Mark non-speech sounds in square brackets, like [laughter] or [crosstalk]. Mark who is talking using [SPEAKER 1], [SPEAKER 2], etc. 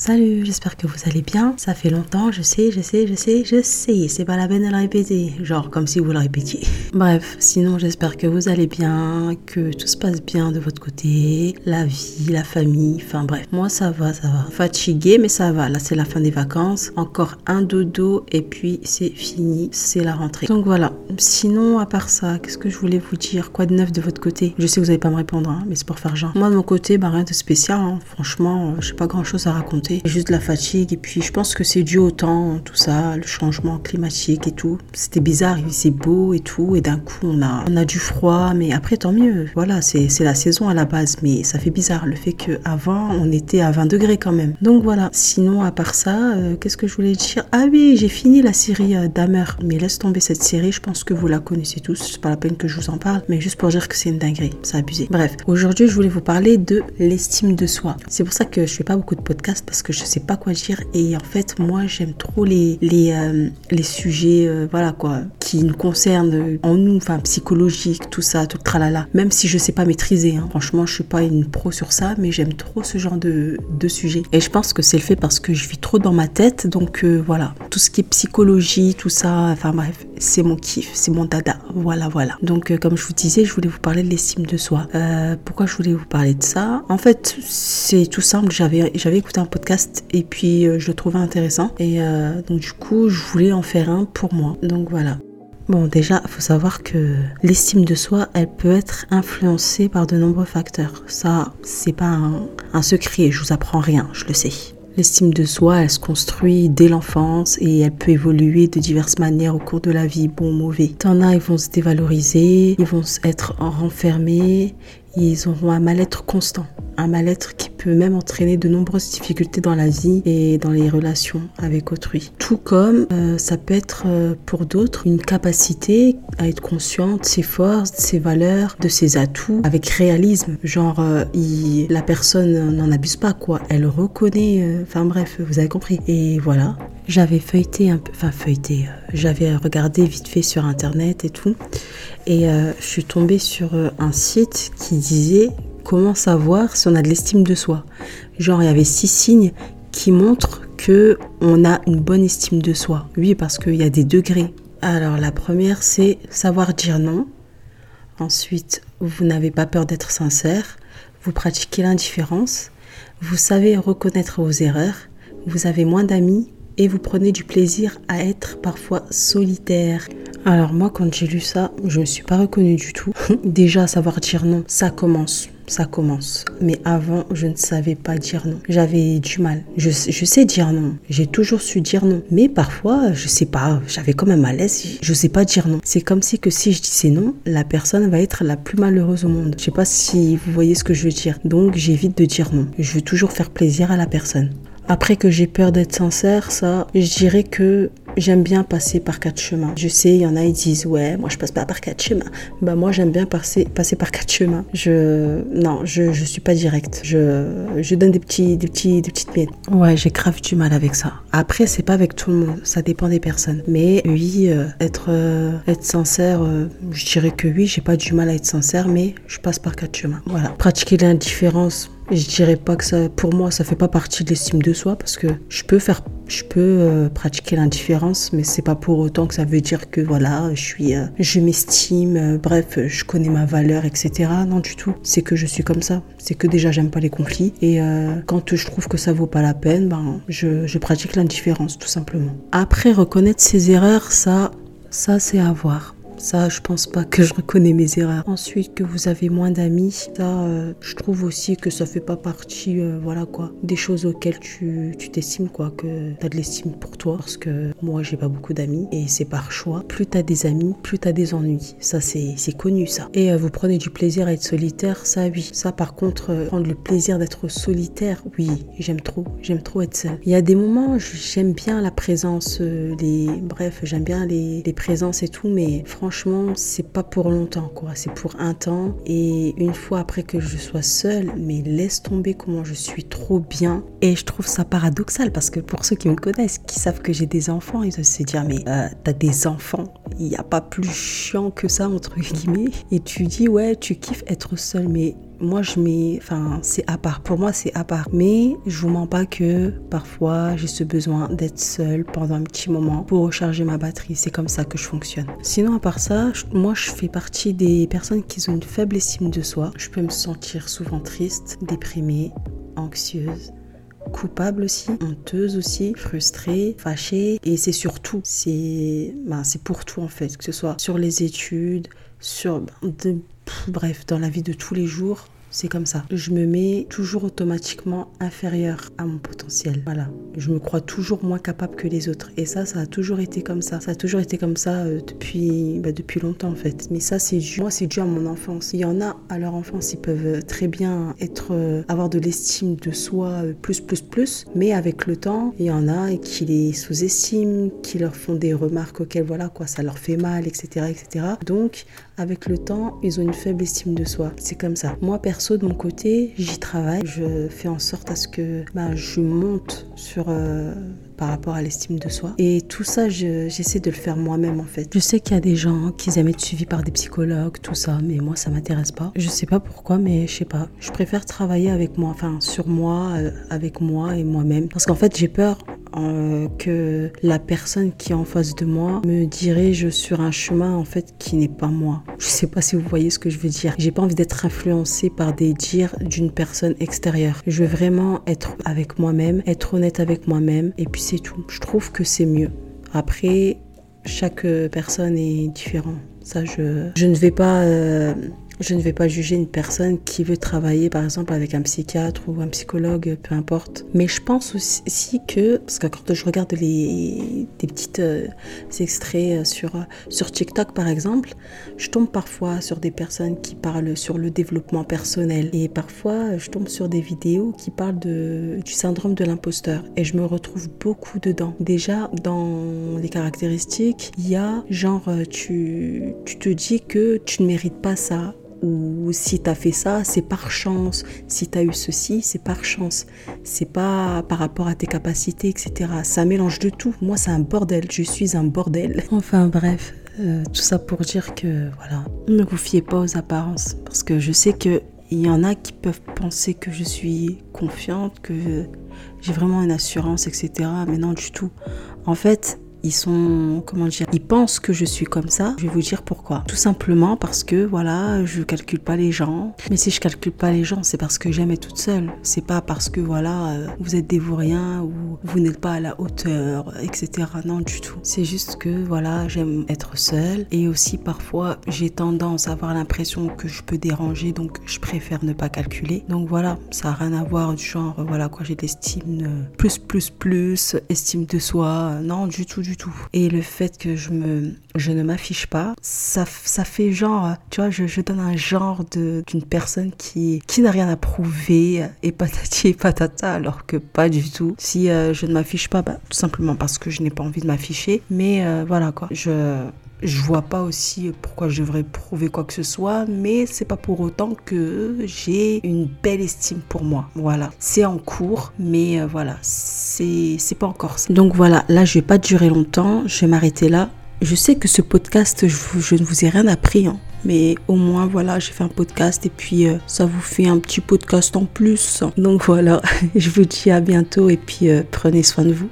[SPEAKER 1] Salut, j'espère que vous allez bien. Ça fait longtemps, je sais, je sais, je sais, je sais. C'est pas la peine de le répéter. Genre comme si vous le répétiez. [laughs] Bref, sinon j'espère que vous allez bien, que tout se passe bien de votre côté. La vie, la famille, enfin bref. Moi ça va, ça va. Fatigué, mais ça va. Là c'est la fin des vacances. Encore un dodo et puis c'est fini. C'est la rentrée. Donc voilà. Sinon, à part ça, qu'est-ce que je voulais vous dire? Quoi de neuf de votre côté? Je sais que vous n'allez pas me répondre, hein, mais c'est pour faire genre. Moi de mon côté, bah rien de spécial. hein. Franchement, euh, j'ai pas grand chose à raconter. Juste la fatigue et puis je pense que c'est dû au temps, tout ça, le changement climatique et tout. C'était bizarre, il faisait beau et tout et d'un coup on a, on a du froid, mais après tant mieux. Voilà, c'est la saison à la base, mais ça fait bizarre le fait que avant on était à 20 degrés quand même. Donc voilà. Sinon à part ça, euh, qu'est-ce que je voulais dire? Ah oui, j'ai fini la série euh, Dahmer, mais laisse tomber cette série. Je pense que vous la connaissez tous. C'est pas la peine que je vous en parle, mais juste pour dire que c'est une dinguerie, c'est abusé. Bref, aujourd'hui je voulais vous parler de l'estime de soi. C'est pour ça que je fais pas beaucoup de podcasts parce que je sais pas quoi dire. Et en fait moi j'aime trop les les, euh, les sujets euh, voilà quoi qui nous concernent euh, en nous enfin psychologique tout ça tout le tralala. Même si je sais pas maîtriser hein. franchement je suis pas une pro sur ça mais j'aime trop ce genre de, de sujet. Et je pense que c'est le fait parce que je vis trop dans ma tête. Donc voilà. Tout ce qui est psychologie tout ça enfin bref c'est mon kiff c'est mon dada. Voilà voilà. Donc comme je vous disais je voulais vous parler de l'estime de soi. Pourquoi je voulais vous parler de ça? En fait c'est tout simple. J'avais écouté un podcast et puis euh, je le trouvais intéressant et euh, donc du coup je voulais en faire un pour moi donc voilà Bon, déjà, il faut savoir que l'estime de soi, elle peut être influencée par de nombreux facteurs. Ça, c'est pas un, secret, je vous apprends rien, je le sais. L'estime de soi, elle se construit dès l'enfance et elle peut évoluer de diverses manières au cours de la vie, bon ou mauvais. T'en as, ils vont se dévaloriser, ils vont être renfermés, ils auront un mal-être constant. Un mal-être qui peut même entraîner de nombreuses difficultés dans la vie et dans les relations avec autrui. Tout comme euh, ça peut être euh, pour d'autres une capacité à être consciente de ses forces, de ses valeurs, de ses atouts avec réalisme. Genre, euh, la personne n'en abuse pas, quoi. Elle reconnaît, enfin bref, vous avez compris. Et voilà. J'avais feuilleté enfin feuilleté, euh, j'avais regardé vite fait sur internet et tout. Et euh, je suis tombée sur euh, un site qui disait comment savoir si on a de l'estime de soi. Genre, il y avait six signes qui montrent que on a une bonne estime de soi. Oui, parce qu'il y a des degrés. Alors, la première, c'est savoir dire non. Ensuite, vous n'avez pas peur d'être sincère. Vous pratiquez l'indifférence. Vous savez reconnaître vos erreurs. Vous avez moins d'amis et vous prenez du plaisir à être parfois solitaire. Alors moi, quand j'ai lu ça, je me suis pas reconnue du tout. [laughs] Déjà, savoir dire non, ça commence. Ça commence. Mais avant, je ne savais pas dire non. J'avais du mal. Je, sais dire non. J'ai toujours su dire non. Mais parfois, je sais pas, j'avais quand même un malaise. Je sais pas dire non. C'est comme si que si je disais non, la personne va être la plus malheureuse au monde. Je sais pas si vous voyez ce que je veux dire. Donc, j'évite de dire non. Je veux toujours faire plaisir à la personne. Après que j'ai peur d'être sincère, ça, je dirais que j'aime bien passer par quatre chemins. Je sais, il y en a, ils disent, ouais, moi je passe pas par quatre chemins. Bah, moi j'aime bien passer, passer par quatre chemins. Je, non, je, je suis pas directe. Je, je donne des petits, des petits, des petites miettes. Ouais, j'ai grave du mal avec ça. Après, c'est pas avec tout le monde. Ça dépend des personnes. Mais oui, euh, être, euh, être sincère, euh, je dirais que oui, j'ai pas du mal à être sincère, mais je passe par quatre chemins. Voilà. Pratiquer l'indifférence. Je dirais pas que ça, pour moi, ça fait pas partie de l'estime de soi parce que je peux faire, je peux euh, pratiquer l'indifférence, mais c'est pas pour autant que ça veut dire que voilà, je suis, euh, je m'estime, euh, bref, je connais ma valeur, etc. Non du tout. C'est que je suis comme ça. C'est que déjà j'aime pas les conflits et quand je trouve que ça vaut pas la peine, ben je, je pratique l'indifférence tout simplement. Après reconnaître ses erreurs, ça, ça c'est à voir. Ça, je pense pas que je reconnais mes erreurs. Ensuite, que vous avez moins d'amis, ça, euh, je trouve aussi que ça fait pas partie, euh, voilà quoi, des choses auxquelles tu tu t'estimes quoi, que t'as de l'estime pour toi. Parce que moi, j'ai pas beaucoup d'amis et c'est par choix. Plus t'as des amis, plus t'as des ennuis. Ça, c'est connu ça. Et euh, vous prenez du plaisir à être solitaire, ça oui. Ça, par contre, prendre le plaisir d'être solitaire, oui, j'aime trop. J'aime trop être seule. Il y a des moments, j'aime bien la présence, les, bref, j'aime bien les, les présences et tout, mais franchement, c'est pas pour longtemps, quoi. C'est pour un temps. Et une fois après que je sois seule, mais laisse tomber comment je suis trop bien. Et je trouve ça paradoxal parce que pour ceux qui me connaissent, qui savent que j'ai des enfants, ils se dire, mais euh, t'as des enfants, il n'y a pas plus chiant que ça, entre guillemets. Et tu dis, ouais, tu kiffes être seule, mais moi je mets, enfin c'est à part. Pour moi c'est à part. Mais je vous mens pas que parfois j'ai ce besoin d'être seule pendant un petit moment pour recharger ma batterie. C'est comme ça que je fonctionne. Sinon à part ça, moi je fais partie des personnes qui ont une faible estime de soi. Je peux me sentir souvent triste, déprimée, anxieuse coupable aussi, honteuse aussi, frustrée, fâchée. Et c'est surtout, c'est ben, pour tout en fait, que ce soit sur les études, sur de, bref, dans la vie de tous les jours, c'est comme ça. Je me mets toujours automatiquement inférieur à mon potentiel. Voilà. Je me crois toujours moins capable que les autres. Et ça, ça a toujours été comme ça. Ça a toujours été comme ça euh, depuis, bah, depuis longtemps en fait. Mais ça, c'est dû, moi, c'est dû à mon enfance. Il y en a à leur enfance, ils peuvent très bien être, euh, avoir de l'estime de soi euh, plus, plus, plus. Mais avec le temps, il y en a qui les sous-estiment, qui leur font des remarques auxquelles, voilà, quoi, ça leur fait mal, etc., etc. Donc, avec le temps, ils ont une faible estime de soi. C'est comme ça. Moi, perso, de mon côté, j'y travaille. Je fais en sorte à ce que bah, je monte sur euh, par rapport à l'estime de soi. Et tout ça, j'essaie de le faire moi-même en fait. Je sais qu'il y a des gens qui aiment être suivis par des psychologues, tout ça, mais moi ça m'intéresse pas. Je sais pas pourquoi, mais je sais pas. Je préfère travailler avec moi, enfin sur moi, euh, avec moi et moi-même. Parce qu'en fait, j'ai peur euh, que la personne qui est en face de moi me dirige sur un chemin en fait qui n'est pas moi. Je sais pas si vous voyez ce que je veux dire. J'ai pas envie d'être influencée par des dires d'une personne extérieure. Je veux vraiment être avec moi-même, être honnête avec moi-même et puis c'est tout. Je trouve que c'est mieux. Après, chaque personne est différente. Ça, je, je ne vais pas euh, je ne vais pas juger une personne qui veut travailler par exemple avec un psychiatre ou un psychologue, peu importe. Mais je pense aussi que, parce que quand je regarde des petites euh, extraits euh, sur, sur TikTok par exemple, je tombe parfois sur des personnes qui parlent sur le développement personnel. Et parfois je tombe sur des vidéos qui parlent du syndrome de l'imposteur. Et je me retrouve beaucoup dedans. Déjà, dans les caractéristiques, il y a genre, euh, tu, tu te dis que tu ne mérites pas ça ou si tu as fait ça, c'est par chance. Si tu as eu ceci, c'est par chance. C'est pas par rapport à tes capacités, etc. Ça mélange de tout. Moi, c'est un bordel. Je suis un bordel. Enfin, bref. Euh, tout ça pour dire que, voilà, ne vous fiez pas aux apparences. Parce que je sais qu'il y en a qui peuvent penser que je suis confiante, que j'ai vraiment une assurance, etc. Mais non, du tout. En fait, ils sont, comment dire, ils pensent que je suis comme ça. Je vais vous dire pourquoi. Tout simplement parce que, voilà, je calcule pas les gens. Mais si je calcule pas les gens, c'est parce que j'aime être toute seule. C'est pas parce que, voilà, euh, vous êtes des vauriens ou vous n'êtes pas à la hauteur, etc. Non, du tout. C'est juste que, voilà, j'aime être seule. Et aussi, parfois, j'ai tendance à avoir l'impression que je peux déranger, donc je préfère ne pas calculer. Donc voilà, ça a rien à voir du genre, voilà, quoi, j'ai l'estime euh, plus, plus, plus, estime de soi. Non, du tout, Et le fait que je, me, je ne m'affiche pas, ça, ça fait genre, tu vois, je, je donne un genre d'une personne qui, qui n'a rien à prouver et patati et patata, alors que pas du tout. Si euh, je ne m'affiche pas, bah, tout simplement parce que je n'ai pas envie de m'afficher. Mais euh, voilà quoi, je je vois pas aussi pourquoi je devrais prouver quoi que ce soit, mais c'est pas pour autant que j'ai une belle estime pour moi. Voilà, c'est en cours, mais euh, voilà, c'est pas encore ça. Donc voilà, là je vais pas durer longtemps, je vais m'arrêter là. Je sais que ce podcast, je, ne vous ai rien appris, hein, mais au moins voilà, j'ai fait un podcast et puis euh, ça vous fait un petit podcast en plus. Donc voilà, [laughs] je vous dis à bientôt et puis euh, prenez soin de vous.